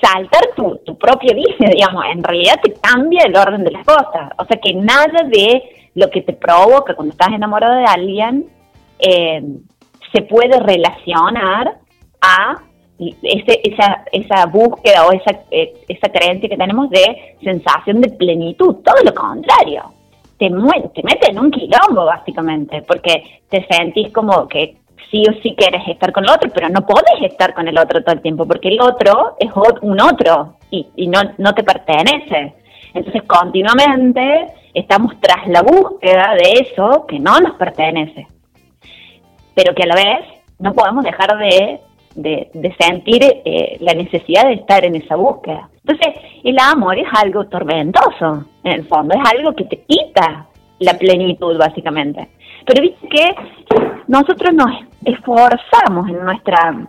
exaltar tu, propia vida, digamos, en realidad te cambia el orden de las cosas. O sea que nada de lo que te provoca cuando estás enamorado de alguien eh, se puede relacionar a ese, esa, esa búsqueda o esa, eh, esa creencia que tenemos de sensación de plenitud, todo lo contrario. Te, te mete en un quilombo, básicamente, porque te sentís como que sí o sí quieres estar con el otro, pero no podés estar con el otro todo el tiempo, porque el otro es un otro y, no, no te pertenece. Entonces, continuamente estamos tras la búsqueda de eso que no nos pertenece, pero que a la vez no podemos dejar de de, sentir eh, la necesidad de estar en esa búsqueda. Entonces, el amor es algo tormentoso, en el fondo, es algo que te quita la plenitud, básicamente. Pero viste que nosotros nos esforzamos en nuestra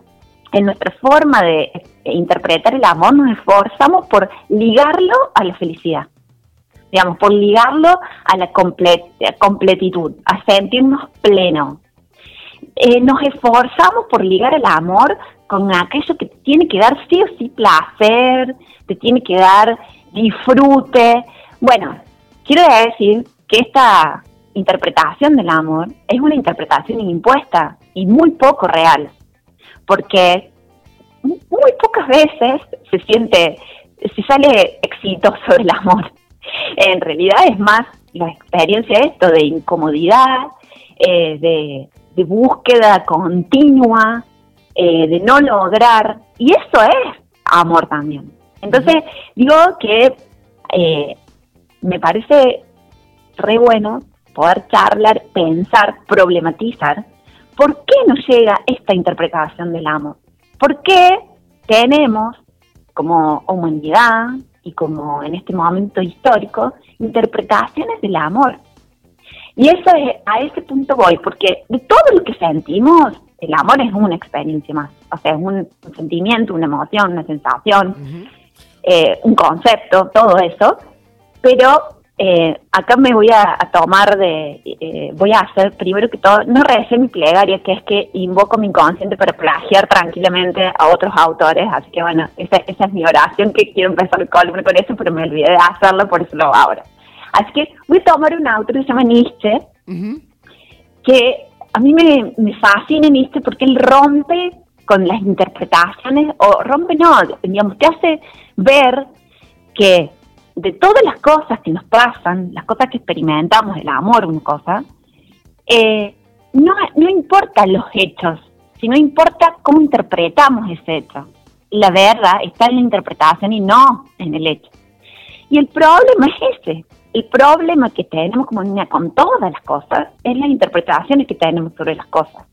en nuestra forma de interpretar el amor, nos esforzamos por ligarlo a la felicidad, digamos, por ligarlo a la completitud, a sentirnos plenos, eh, nos esforzamos por ligar el amor con aquello que te tiene que dar sí o sí placer, te tiene que dar disfrute. Bueno, quiero decir que esta interpretación del amor es una interpretación impuesta y muy poco real, porque muy pocas veces se siente, se sale exitoso el amor. En realidad es más la experiencia de esto de incomodidad, eh, de de búsqueda continua, eh, de no lograr, y eso es amor también. Entonces, digo que eh, me parece re bueno poder charlar, pensar, problematizar, ¿por qué nos llega esta interpretación del amor? ¿Por qué tenemos como humanidad y como en este momento histórico interpretaciones del amor y eso es, a ese punto voy, porque de todo lo que sentimos, el amor es una experiencia más. O sea, es un, sentimiento, una emoción, una sensación, eh, un concepto, todo eso. Pero eh, acá me voy a, tomar de, eh, voy a hacer primero que todo, no recé mi plegaria, que es que invoco mi inconsciente para plagiar tranquilamente a otros autores, así que bueno, esa, esa es mi oración, que quiero empezar el columna con eso, pero me olvidé de hacerlo, por eso lo hago ahora. Así que voy a tomar un autor que se llama Nietzsche, que a mí me, fascina Nietzsche porque él rompe con las interpretaciones, o rompe no, digamos, te hace ver que de todas las cosas que nos pasan, las cosas que experimentamos, el amor, una cosa, eh, no, no importa los hechos, sino importa cómo interpretamos ese hecho. La verdad está en la interpretación y no en el hecho. Y el problema es ese, el problema que tenemos como niña con todas las cosas es las interpretaciones que tenemos sobre las cosas.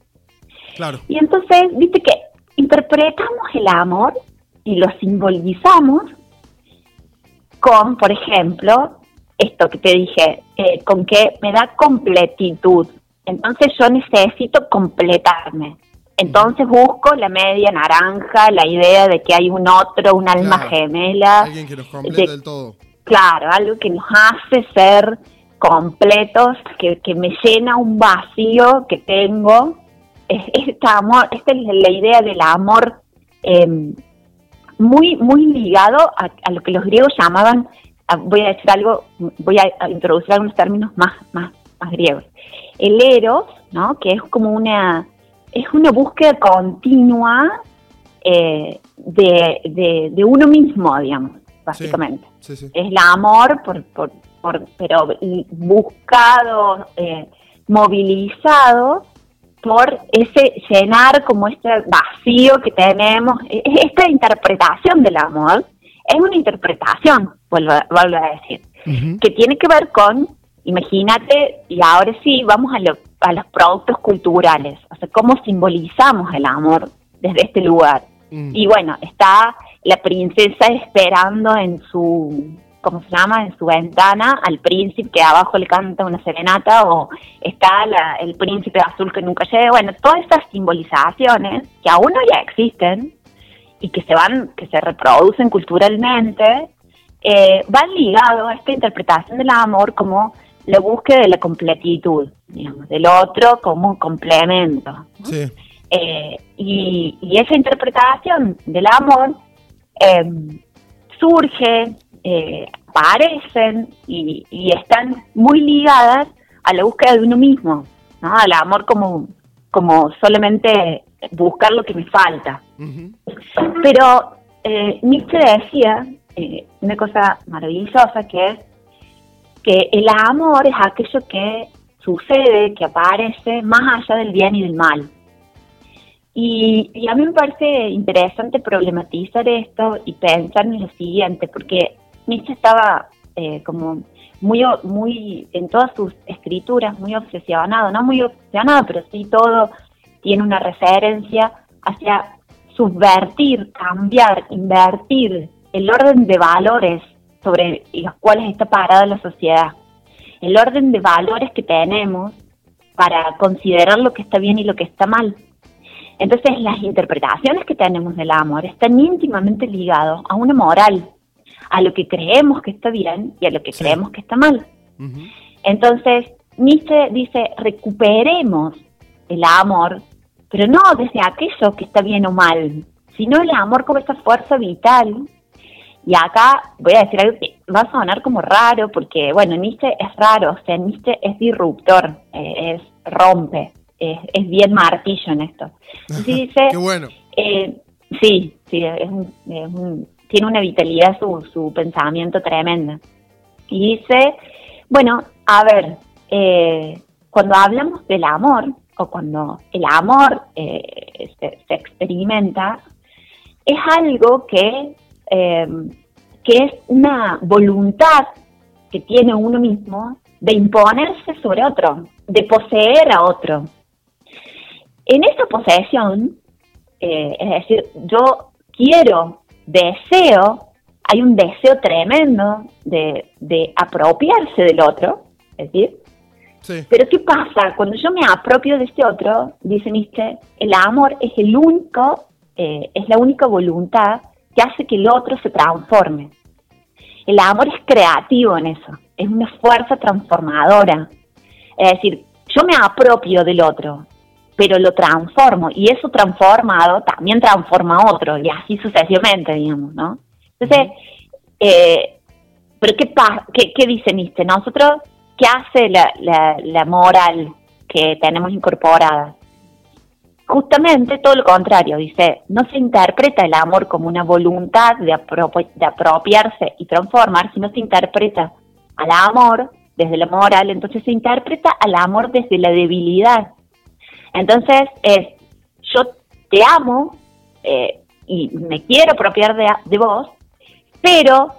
Claro. Y entonces, viste que interpretamos el amor y lo simbolizamos con, por ejemplo, esto que te dije, eh, con que me da completitud. Entonces yo necesito completarme. Entonces busco la media naranja, la idea de que hay un otro, un alma gemela. Alguien que nos complete del todo Claro, algo que nos hace ser completos, que, me llena un vacío que tengo. Es, esta, amor, esta es la idea del amor em, muy, muy ligado a, lo que los griegos llamaban, voy a decir algo, voy a, introducir algunos términos más, más, más griegos. El eros, ¿no? que es como una, es una búsqueda continua eh, de, de uno mismo, digamos básicamente. Es el amor, por, por, pero buscado, eh, movilizado por ese llenar como este vacío que tenemos, e, e, esta interpretación del amor, es una interpretación, vuelvo, a decir, que tiene que ver con, imagínate, y ahora sí, vamos a, a los productos culturales, o sea, cómo simbolizamos el amor desde este lugar. Mm. Y bueno, está la princesa esperando en su, ¿cómo se llama? En su ventana al príncipe que abajo le canta una serenata o está el príncipe azul que nunca llega. Bueno, todas estas simbolizaciones que aún no ya existen y que se van, que se reproducen culturalmente, eh, van ligados a esta interpretación del amor como la búsqueda de la completitud, digamos, del otro como un complemento. Eh, y, y esa interpretación del amor em, surge, eh, aparecen y, están muy ligadas a la búsqueda de uno mismo, ¿no? al amor como, como solamente buscar lo que me falta. Pero eh, Nietzsche decía eh, una cosa maravillosa que es que el amor es aquello que sucede, que aparece más allá del bien y del mal. Y, a mí me parece interesante problematizar esto y pensar en lo siguiente, porque Nietzsche estaba eh, como muy, muy, en todas sus escrituras, muy obsesionado, no muy obsesionado, pero sí todo tiene una referencia hacia subvertir, cambiar, invertir el orden de valores sobre los cuales está parada la sociedad. El orden de valores que tenemos para considerar lo que está bien y lo que está mal. Entonces las interpretaciones que tenemos del amor están íntimamente ligados a una moral, a lo que creemos que está bien y a lo que creemos que está mal. Entonces Nietzsche dice, recuperemos el amor, pero no desde aquello que está bien o mal, sino el amor como esa fuerza vital. Y acá voy a decir algo que va a sonar como raro, porque bueno, Nietzsche es raro, o sea, Nietzsche es disruptor, eh, es rompe, es, bien martillo en esto. Qué bueno. Eh, sí, sí, tiene una vitalidad su, su pensamiento tremenda. Y dice, bueno, a ver, eh, cuando hablamos del amor, o cuando el amor eh, se, experimenta, es algo que, que es una voluntad que tiene uno mismo de imponerse sobre otro, de poseer a otro. En esa posesión, eh, es decir, yo quiero, deseo, hay un deseo tremendo de, de apropiarse del otro, es decir, pero ¿qué pasa? Cuando yo me apropio de este otro, dice Nietzsche, el amor es el único, eh, es la única voluntad que hace que el otro se transforme. El amor es creativo en eso, es una fuerza transformadora. Es decir, yo me apropio del otro, pero lo transformo y eso transformado también transforma a otro y así sucesivamente, digamos, ¿no? Entonces, eh, pero ¿qué, qué, qué Nietzsche? Nosotros, ¿qué hace la, la, moral que tenemos incorporada? Justamente todo lo contrario, dice, no se interpreta el amor como una voluntad de, de apropiarse y transformar, sino se interpreta al amor desde la moral, entonces se interpreta al amor desde la debilidad, entonces, es, yo te amo eh, y me quiero apropiar de, vos, pero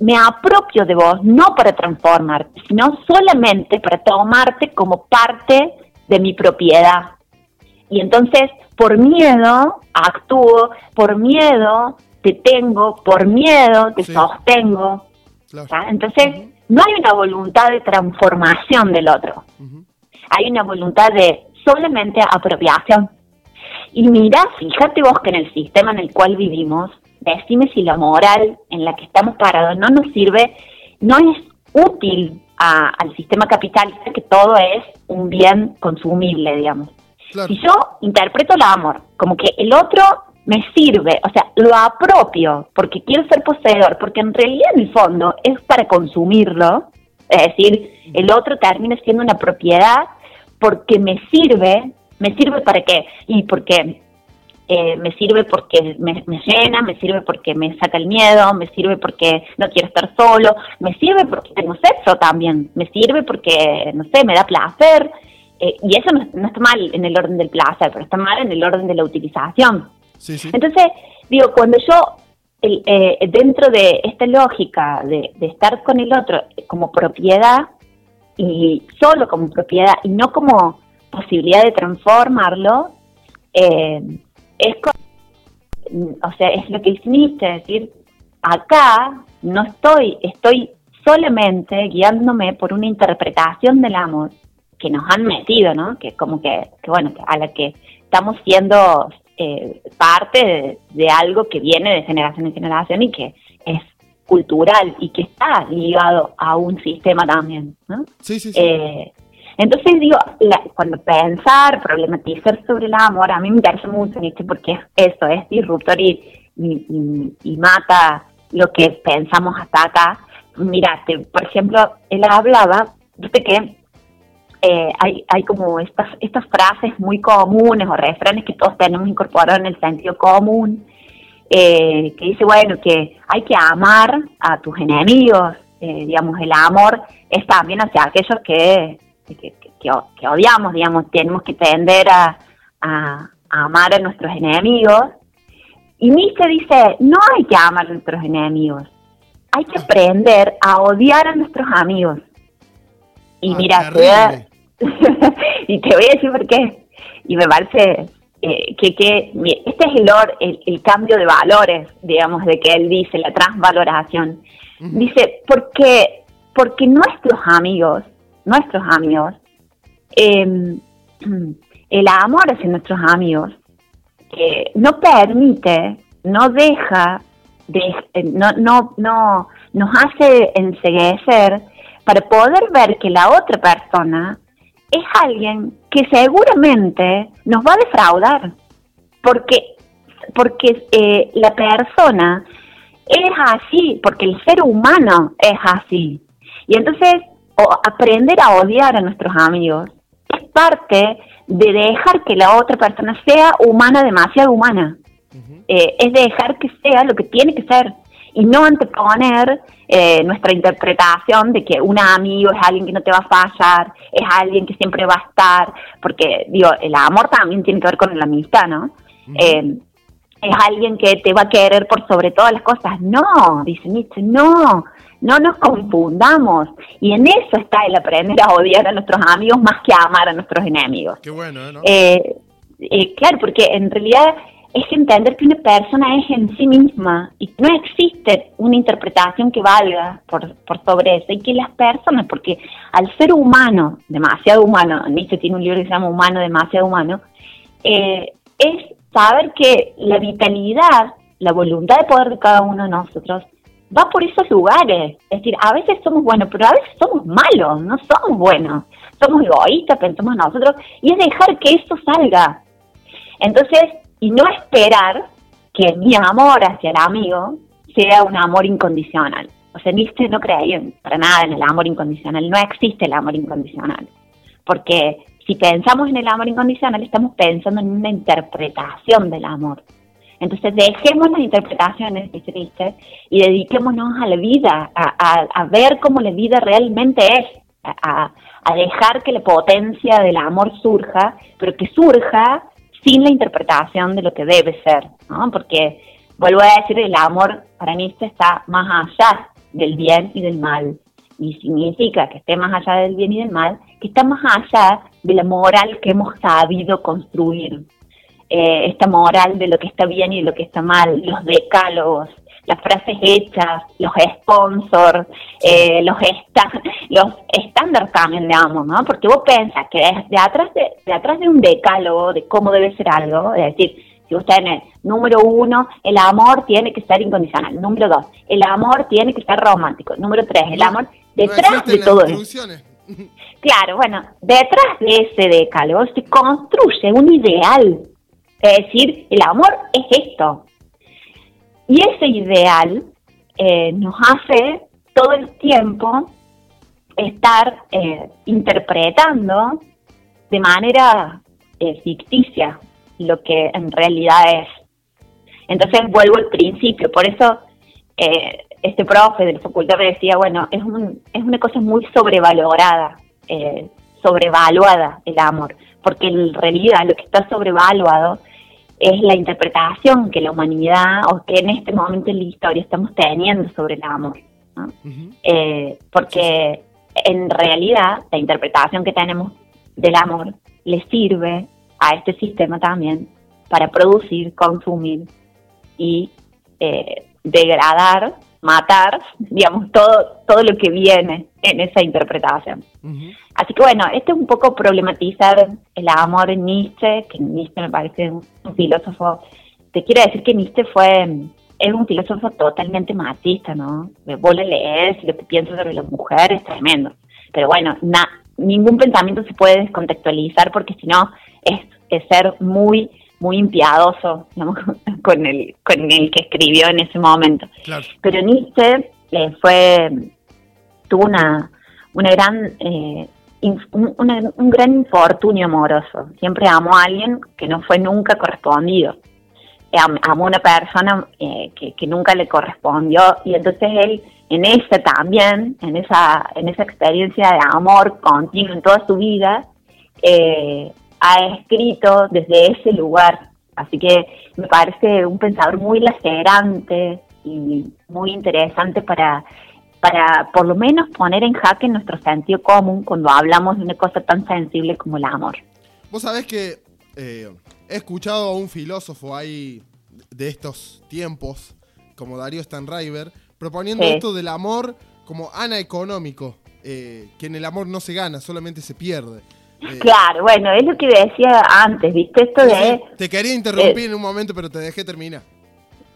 me apropio de vos no para transformarte, sino solamente para tomarte como parte de mi propiedad. Y entonces, por miedo, actúo, por miedo, te tengo, por miedo, te sostengo. Entonces, no hay una voluntad de transformación del otro. Hay una voluntad de solamente apropiación. Y mira, fíjate vos que en el sistema en el cual vivimos, decime si la moral en la que estamos parados no nos sirve, no es útil al sistema capitalista que todo es un bien consumible, digamos. Si yo interpreto el amor como que el otro me sirve, o sea, lo apropio porque quiero ser poseedor, porque en realidad en el fondo es para consumirlo, es decir, el otro termina siendo una propiedad porque me sirve, ¿me sirve para qué? Y porque eh, me sirve porque me, llena, me sirve porque me saca el miedo, me sirve porque no quiero estar solo, me sirve porque tengo sexo también, me sirve porque, no sé, me da placer. Eh, y eso no, está mal en el orden del placer, pero está mal en el orden de la utilización. Entonces, digo, cuando yo, eh, dentro de esta lógica de, de estar con el otro como propiedad, y solo como propiedad y no como posibilidad de transformarlo, eh, es, o sea, es lo que hiciste, es decir, acá no estoy, estoy solamente guiándome por una interpretación del amor que nos han metido, ¿no? Que como que, que bueno, a la que estamos siendo eh, parte de, algo que viene de generación en generación y que cultural y que está ligado a un sistema también, ¿no? Sí, sí, sí. Eh, entonces digo, cuando pensar, problematizar sobre el amor, a mí me interesa mucho, porque eso es disruptor y, y, mata lo que pensamos hasta acá. Mira, por ejemplo, él hablaba, de que eh, hay, hay como estas, estas frases muy comunes o refranes que todos tenemos incorporados en el sentido común, eh, que dice, bueno, que hay que amar a tus enemigos, eh, digamos, el amor es también hacia aquellos que, que, odiamos, digamos, tenemos que tender a, a, amar a nuestros enemigos. Y Nietzsche dice, no hay que amar a nuestros enemigos, hay que aprender a odiar a nuestros amigos. Y ah, mira, y te voy a decir por qué. Y me parece eh, que, que este es el, el, cambio de valores, digamos, de que él dice, la transvaloración. Dice, porque, porque nuestros amigos, nuestros amigos, em, el amor hacia nuestros amigos eh, no permite, no deja, de, eh, no, no, no, nos hace enseguecer para poder ver que la otra persona es alguien que seguramente nos va a defraudar, porque, porque eh, la persona es así, porque el ser humano es así. Y entonces aprender a odiar a nuestros amigos es parte de dejar que la otra persona sea humana, demasiado humana. Eh, es dejar que sea lo que tiene que ser y no anteponer eh, nuestra interpretación de que un amigo es alguien que no te va a fallar, es alguien que siempre va a estar, porque digo, el amor también tiene que ver con la amistad, ¿no? Eh, es alguien que te va a querer por sobre todas las cosas. No, dice Nietzsche, no, no nos confundamos. Y en eso está el aprender a odiar a nuestros amigos más que a amar a nuestros enemigos. Qué bueno, ¿no? Eh, claro, porque en realidad es entender que una persona es en sí misma y no existe una interpretación que valga por, por sobre eso y que las personas, porque al ser humano, demasiado humano, Nietzsche tiene un libro que se llama Humano, demasiado humano, eh, es saber que la vitalidad, la voluntad de poder de cada uno de nosotros va por esos lugares. Es decir, a veces somos buenos, pero a veces somos malos, no somos buenos. Somos egoístas, pensamos en nosotros, y es dejar que eso salga. Entonces, y no esperar que mi amor hacia el amigo sea un amor incondicional. O sea, Nietzsche no creía para nada en el amor incondicional, no existe el amor incondicional. Porque si pensamos en el amor incondicional, estamos pensando en una interpretación del amor. Entonces dejemos las interpretaciones, dice Nietzsche, y dediquémonos a la vida, a, ver cómo la vida realmente es, a, a dejar que la potencia del amor surja, pero que surja sin la interpretación de lo que debe ser, ¿no? Porque, vuelvo a decir, el amor para mí está más allá del bien y del mal. Y significa que esté más allá del bien y del mal, que está más allá de la moral que hemos sabido construir. Eh, esta moral de lo que está bien y lo que está mal, los decálogos, las frases hechas, los sponsors, eh, los, los estándares también, digamos, ¿no? Porque vos pensás que de atrás de, de atrás de un decálogo de cómo debe ser algo, es decir, si usted tenés, número uno, el amor tiene que ser incondicional. Número dos, el amor tiene que ser romántico. Número tres, el amor detrás de todo eso. Claro, bueno, detrás de ese decálogo se construye un ideal. Es decir, el amor es esto. Y ese ideal eh, nos hace todo el tiempo estar eh, interpretando de manera eh, ficticia lo que en realidad es. Entonces vuelvo al principio, por eso este profe de la facultad me decía, bueno, es, un, es una cosa muy sobrevalorada, sobrevaluada el amor, porque en realidad lo que está sobrevaluado es la interpretación que la humanidad o que en este momento en la historia estamos teniendo sobre el amor. Eh, porque en realidad la interpretación que tenemos del amor le sirve a este sistema también para producir, consumir y eh, degradar matar, digamos, todo, todo lo que viene en esa interpretación. Así que bueno, este es un poco problematizar el amor en Nietzsche, que Nietzsche me parece un, filósofo, te quiero decir que Nietzsche fue, es un filósofo totalmente machista, ¿no? Vos le lees lo que piensas sobre las mujeres es tremendo. Pero bueno, ningún pensamiento se puede descontextualizar porque si no es, es ser muy muy impiadoso digamos, con, el, con el que escribió en ese momento. Pero Nietzsche eh, fue, tuvo una, una gran, eh, un, gran infortunio amoroso. Siempre amó a alguien que no fue nunca correspondido. amó a una persona eh, que, que nunca le correspondió y entonces él en esa también, en esa, en esa experiencia de amor continuo en toda su vida, eh, ha escrito desde ese lugar. Así que me parece un pensador muy lacerante y muy interesante para, para por lo menos poner en jaque nuestro sentido común cuando hablamos de una cosa tan sensible como el amor. Vos sabés que eh, he escuchado a un filósofo ahí de estos tiempos, como Darío Stanriver, proponiendo esto del amor como anaeconómico, eh, que en el amor no se gana, solamente se pierde. Eh, claro, bueno, es lo que decía antes, ¿viste? Esto de... te quería interrumpir en un momento, pero te dejé terminar.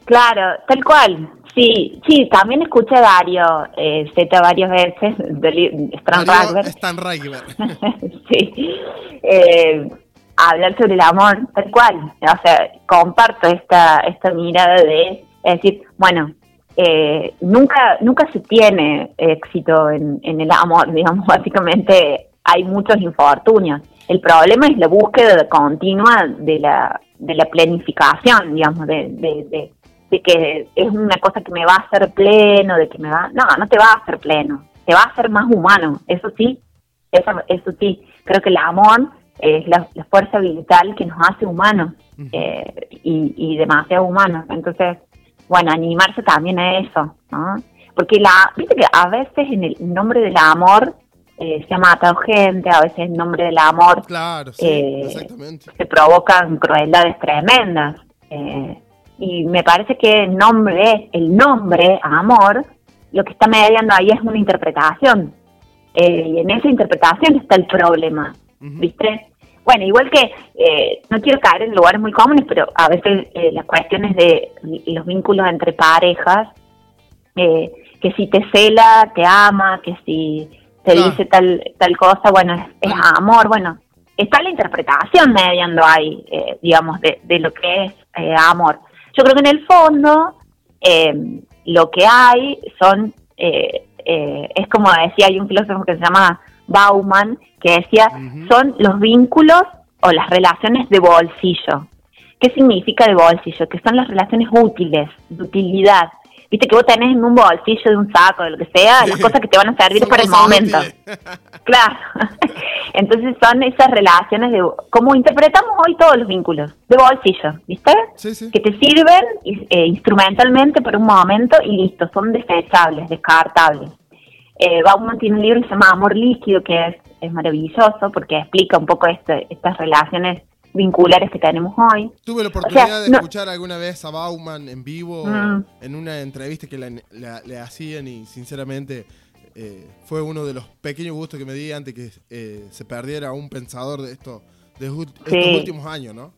Claro, tal cual. Sí, sí, también escuché a Dario eh, Z varias veces, de Stan Stan sí. Eh, hablar sobre el amor, tal cual. O sea, comparto esta, esta mirada de decir, bueno, eh, nunca, nunca se tiene éxito en, el amor, digamos, básicamente hay muchos infortunios. El problema es la búsqueda continua de la, de la planificación, digamos, de, de, de, que es una cosa que me va a hacer pleno, de que me va... No, no te va a hacer pleno, te va a hacer más humano, eso sí, eso, eso sí. Creo que el amor es la, fuerza vital que nos hace humanos eh, y, y demasiado humanos. Entonces, bueno, animarse también a eso, ¿no? Porque la, viste que a veces en el nombre del amor eh, se ha matado gente, a veces en nombre del amor claro, sí, eh, se provocan crueldades tremendas. Eh, y me parece que el nombre, el nombre amor, lo que está mediando ahí es una interpretación. y en esa interpretación está el problema, ¿viste? Bueno, igual que eh, no quiero caer en lugares muy comunes, pero a veces eh, las cuestiones de los vínculos entre parejas, eh, que si te cela, te ama, que si te dice tal tal cosa, bueno, es, amor, bueno, está la interpretación mediando ahí, digamos, de, de, lo que es amor. Yo creo que en el fondo lo que hay son, es como decía, hay un filósofo que se llama Bauman, que decía, son los vínculos o las relaciones de bolsillo. ¿Qué significa de bolsillo? Que son las relaciones útiles, de utilidad. Viste que vos tenés en un bolsillo de un saco, de lo que sea, las cosas que te van a servir para el momento. claro. Entonces son esas relaciones de... Como interpretamos hoy todos los vínculos, de bolsillo, ¿viste? Que te sirven eh, instrumentalmente por un momento y listo, son desechables, descartables. Eh, Bauman tiene un libro que se llama Amor Líquido, que es, es maravilloso porque explica un poco este, estas relaciones vinculares que tenemos hoy. Tuve la oportunidad de escuchar alguna vez a Bauman en vivo, mm. en una entrevista que le hacían y sinceramente eh, fue uno de los pequeños gustos que me di antes que eh, se perdiera un pensador de, esto, de estos últimos años, ¿no?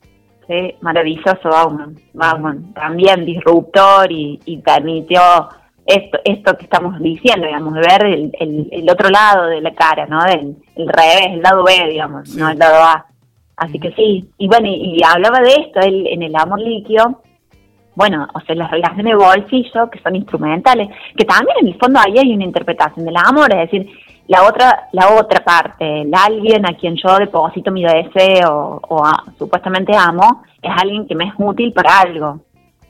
Sí, maravilloso Bauman. Bauman, también disruptor y, y permitió esto, esto que estamos diciendo, digamos, de ver el, el, otro lado de la cara, ¿no? El, el revés, el lado B, digamos, no el lado A. Así que sí, y bueno, y, hablaba de esto él, en el amor líquido, bueno, o sea, las relaciones de bolsillo, que son instrumentales, que también en el fondo ahí hay una interpretación del amor, es decir, la otra la otra parte, el alguien a quien yo deposito mi deseo o, supuestamente amo, es alguien que me es útil para algo.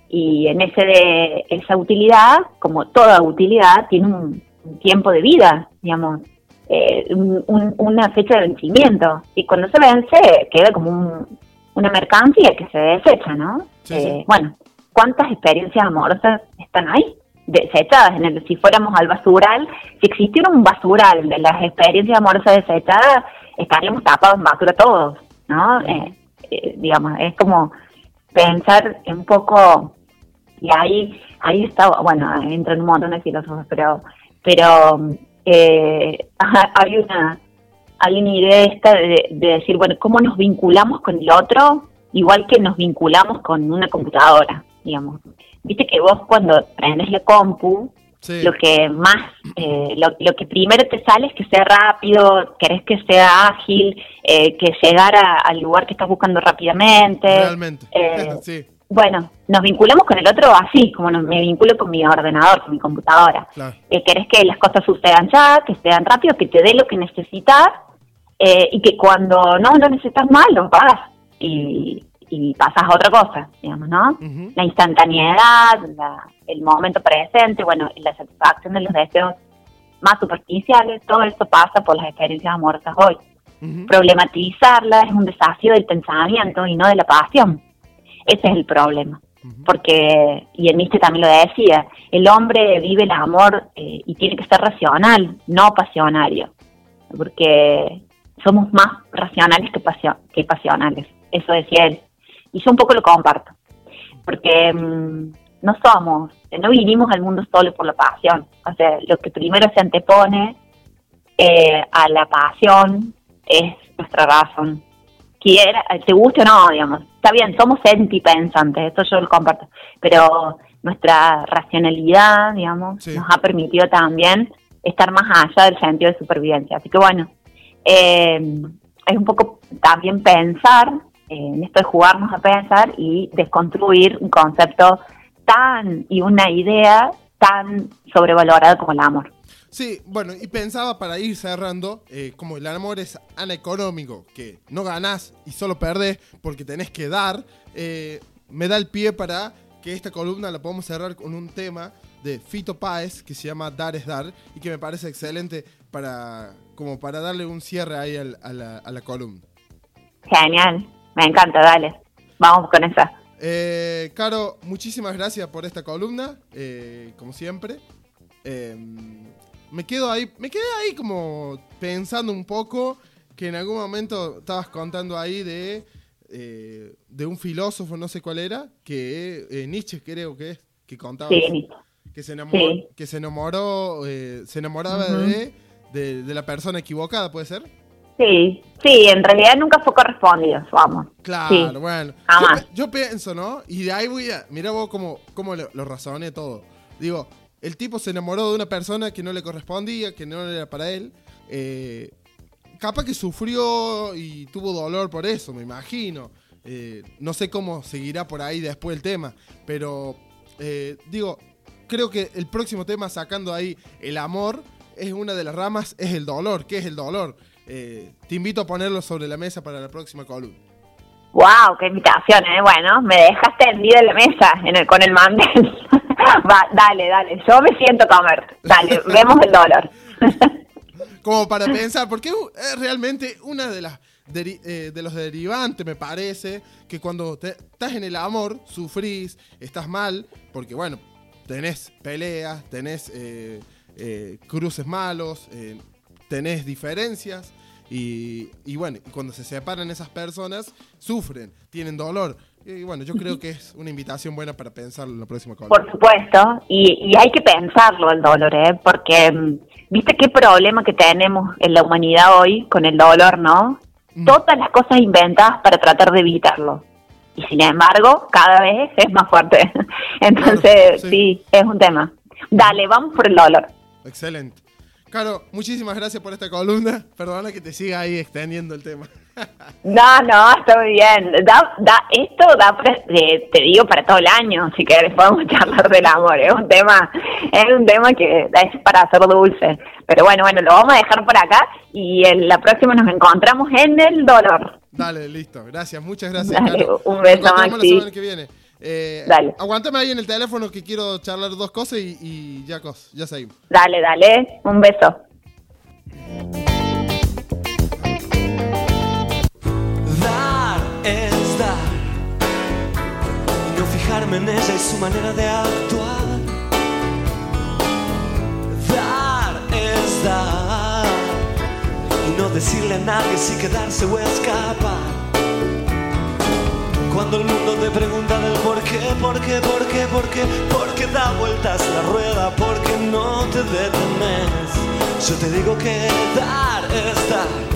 Y en ese de esa utilidad, como toda utilidad, tiene un, tiempo de vida, digamos, eh, una fecha de vencimiento. Y cuando se vence, queda como una mercancía que se desecha, ¿no? Eh, bueno, ¿cuántas experiencias amorosas están ahí? desechadas, en el, si fuéramos al basural, si existiera un basural de las experiencias amorosas desechadas, estaríamos tapados en basura todos, ¿no? Eh, digamos, es como pensar un poco y ahí ahí está, bueno, entran un montón de filósofos, pero pero eh, hay una hay una idea esta de, decir, bueno, ¿cómo nos vinculamos con el otro? Igual que nos vinculamos con una computadora, digamos. Viste que vos cuando prendes la compu, lo que más, eh, lo, que primero te sale es que sea rápido, querés que sea ágil, eh, que llegara al lugar que estás buscando rápidamente. Realmente, sí. Bueno, nos vinculamos con el otro así, como me vinculo con mi ordenador, con mi computadora. querés que las cosas sucedan ya, que sean rápido, que te dé lo que necesitas y que cuando no lo necesitas más, lo pagas. Y, y pasas a otra cosa, digamos, ¿no? La instantaneidad, el momento presente, bueno, la satisfacción de los deseos más superficiales, todo esto pasa por las experiencias amorosas hoy. Problematizarla es un desafío del pensamiento y no de la pasión. Ese es el problema. Porque, y el Nietzsche también lo decía, el hombre vive el amor eh, y tiene que ser racional, no pasionario. Porque somos más racionales que, que pasionales. Eso decía él. Y yo un poco lo comparto, porque mm, no somos, no vinimos al mundo solo por la pasión. O sea, lo que primero se antepone eh, a la pasión es nuestra razón. Quiera, te guste o no, digamos. Está bien, somos sentipensantes, eso yo lo comparto, pero nuestra racionalidad, digamos, nos ha permitido también estar más allá del sentido de supervivencia. Así que bueno, eh, es un poco también pensar en esto de jugarnos a pensar y desconstruir un concepto tan y una idea tan sobrevalorada como el amor. Sí, bueno, y pensaba para ir cerrando, eh, como el amor es aneconómico, que no ganás y solo perdés porque tenés que dar, eh, me da el pie para que esta columna la podamos cerrar con un tema de Fito Páez que se llama Dar es Dar y que me parece excelente para, como para darle un cierre ahí a la, a la columna. Genial. Me encanta, dale. Vamos con esa. Eh, Caro, muchísimas gracias por esta columna, eh, como siempre. Em, me quedo ahí, me quedé ahí como pensando un poco que en algún momento estabas contando ahí de, eh, de un filósofo, no sé cuál era, que eh, Nietzsche creo que es, que contaba que se enamoró, que se enamoró, se enamoraba de, de la persona equivocada, ¿puede ser? Sí, sí, en realidad nunca fue correspondido, vamos. Claro, bueno. Yo, pienso, ¿no? Y de ahí voy a. Mira vos cómo, cómo lo, lo, razoné todo. Digo, el tipo se enamoró de una persona que no le correspondía, que no era para él. Eh, capaz que sufrió y tuvo dolor por eso, me imagino. Eh, no sé cómo seguirá por ahí después el tema, pero eh, digo, creo que el próximo tema, sacando ahí el amor, es una de las ramas, es el dolor. ¿Qué es el dolor? Eh, te invito a ponerlo sobre la mesa para la próxima columna. ¡Wow! ¡Qué invitación! Bueno, me dejaste tendido en la mesa con el mandel. Va, dale, dale. Yo me siento comer. Dale, vemos el dolor. Como para pensar, porque es realmente una de las eh, de los derivantes, me parece, que cuando estás en el amor, sufrís, estás mal, porque bueno, tenés peleas, tenés eh, cruces malos, tenés diferencias y, y bueno, cuando se separan esas personas, sufren, tienen dolor. Y bueno, yo creo que es una invitación buena para pensarlo en la próxima columna. Por supuesto, y, y hay que pensarlo el dolor, ¿eh? porque mm, viste qué problema que tenemos en la humanidad hoy con el dolor, ¿no? Mm. Todas las cosas inventadas para tratar de evitarlo. Y sin embargo, cada vez es más fuerte. Entonces, sí, es un tema. Dale, vamos por el dolor. Excelente. Caro, muchísimas gracias por esta columna. Perdona que te siga ahí extendiendo el tema. No, no, está muy bien. Da, da, esto da, eh, te digo, para todo el año, si querés, podemos charlar del amor. Es un tema, es un tema que es para hacer dulce. Pero bueno, bueno, lo vamos a dejar por acá y en la próxima nos encontramos en el dolor. Dale, listo. Gracias, muchas gracias. Dale, un beso, Maxi. La semana que viene. Eh, dale. Aguántame ahí en el teléfono que quiero charlar dos cosas y, ya, cos, ya seguimos. Dale, dale. Un beso. Y no fijarme en ella y su manera de actuar. Dar es dar. Y no decirle a nadie si quedarse o escapar. Cuando el mundo te pregunta del por qué, por qué, por qué, por qué, por qué da vueltas la rueda, porque no te detenes. Yo te digo que dar es. Dar